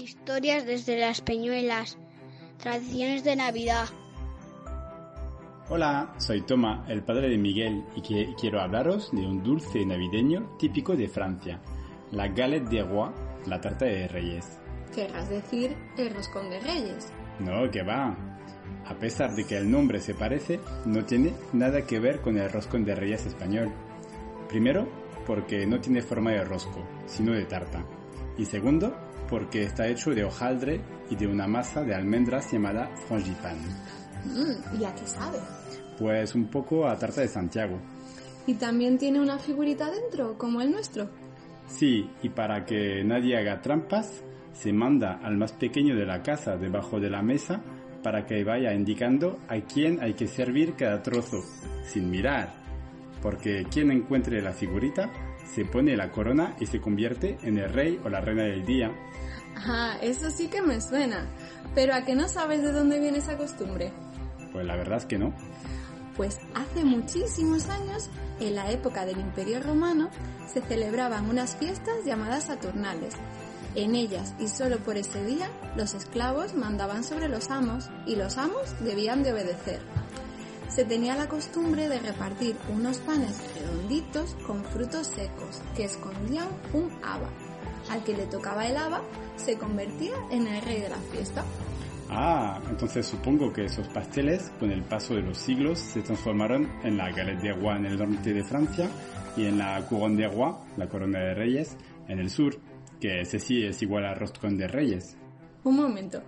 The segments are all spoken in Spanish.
Historias desde las Peñuelas. Tradiciones de Navidad. Hola, soy Toma, el padre de Miguel, y que quiero hablaros de un dulce navideño típico de Francia, la galette des rois, la tarta de reyes. Querrás decir el roscón de reyes. No, que va. A pesar de que el nombre se parece, no tiene nada que ver con el roscón de reyes español. Primero, porque no tiene forma de rosco, sino de tarta. Y segundo, porque está hecho de hojaldre y de una masa de almendras llamada frangipane. Mm, ¿Y a qué sabe? Pues un poco a tarta de Santiago. ¿Y también tiene una figurita dentro, como el nuestro? Sí, y para que nadie haga trampas, se manda al más pequeño de la casa debajo de la mesa para que vaya indicando a quién hay que servir cada trozo, sin mirar. Porque quien encuentre la figurita se pone la corona y se convierte en el rey o la reina del día. Ah, eso sí que me suena. Pero ¿a qué no sabes de dónde viene esa costumbre? Pues la verdad es que no. Pues hace muchísimos años, en la época del Imperio Romano, se celebraban unas fiestas llamadas Saturnales. En ellas, y solo por ese día, los esclavos mandaban sobre los amos y los amos debían de obedecer. Se tenía la costumbre de repartir unos panes redonditos con frutos secos que escondían un haba. Al que le tocaba el haba, se convertía en el rey de la fiesta. Ah, entonces supongo que esos pasteles, con el paso de los siglos, se transformaron en la galette des rois en el norte de Francia y en la couronne des rois, la corona de reyes, en el sur, que ese sí es igual al roscón de reyes. Un momento,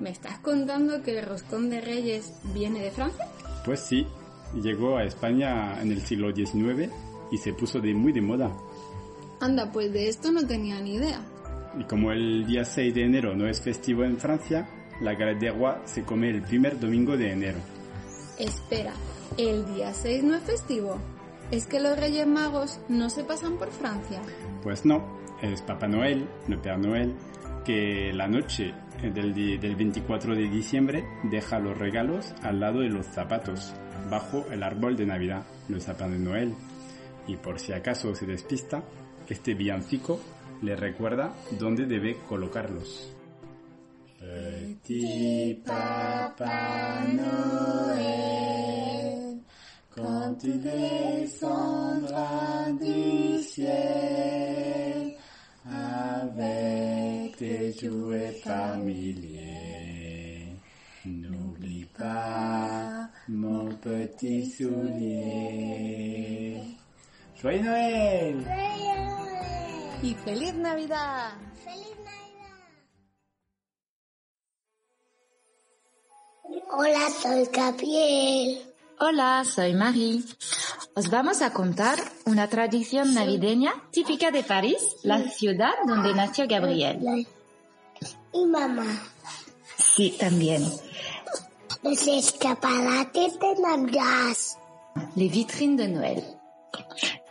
¿me estás contando que el roscón de reyes viene de Francia? Pues sí, llegó a España en el siglo XIX y se puso de muy de moda. Anda, pues de esto no tenía ni idea. Y como el día 6 de enero no es festivo en Francia, la galette des rois se come el primer domingo de enero. Espera, ¿el día 6 no es festivo? ¿Es que los Reyes Magos no se pasan por Francia? Pues no, es Papá Noel, el Père Noel, que la noche del, di- del 24 de diciembre deja los regalos al lado de los zapatos, bajo el árbol de Navidad, los zapatos de Noel. Y por si acaso se despista, este villancico le recuerda dónde debe colocarlos. Petit Papa Noël, quand tu tes jouets familiers, n'oublie pas mon petit soulier. Joyeux Noël! ¡Y feliz Navidad! Hola, soy Gabriel. Hola, soy Marie. Os vamos a contar una tradición navideña típica de París, la ciudad donde nació Gabriel. Y mamá, Sí, también. los escaparates de Navidad. Les vitrines de Noël.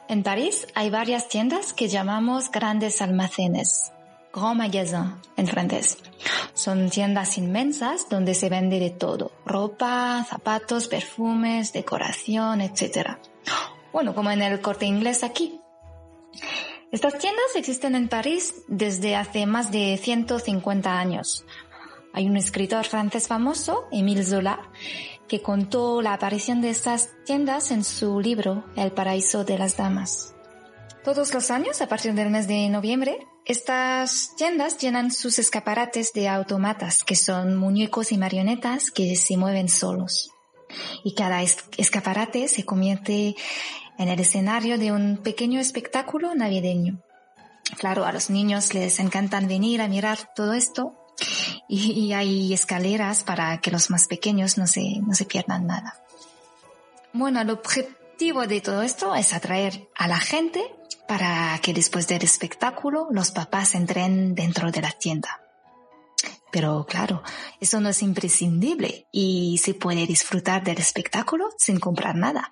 En París hay varias tiendas que llamamos grandes almacenes, grand magasin en francés. Son tiendas inmensas donde se vende de todo, ropa, zapatos, perfumes, decoración, etc. Bueno, como en el corte inglés aquí. Estas tiendas existen en París desde hace más de 150 años. Hay un escritor francés famoso, Émile Zola, que contó la aparición de estas tiendas en su libro El paraíso de las damas. Todos los años, a partir del mes de noviembre, estas tiendas llenan sus escaparates de automatas, que son muñecos y marionetas que se mueven solos. Y cada es- escaparate se convierte en el escenario de un pequeño espectáculo navideño. Claro, a los niños les encantan venir a mirar todo esto y, y hay escaleras para que los más pequeños no se, no se pierdan nada. Bueno, el objetivo de todo esto es atraer a la gente para que después del espectáculo los papás entren dentro de la tienda. Pero claro, eso no es imprescindible y se puede disfrutar del espectáculo sin comprar nada.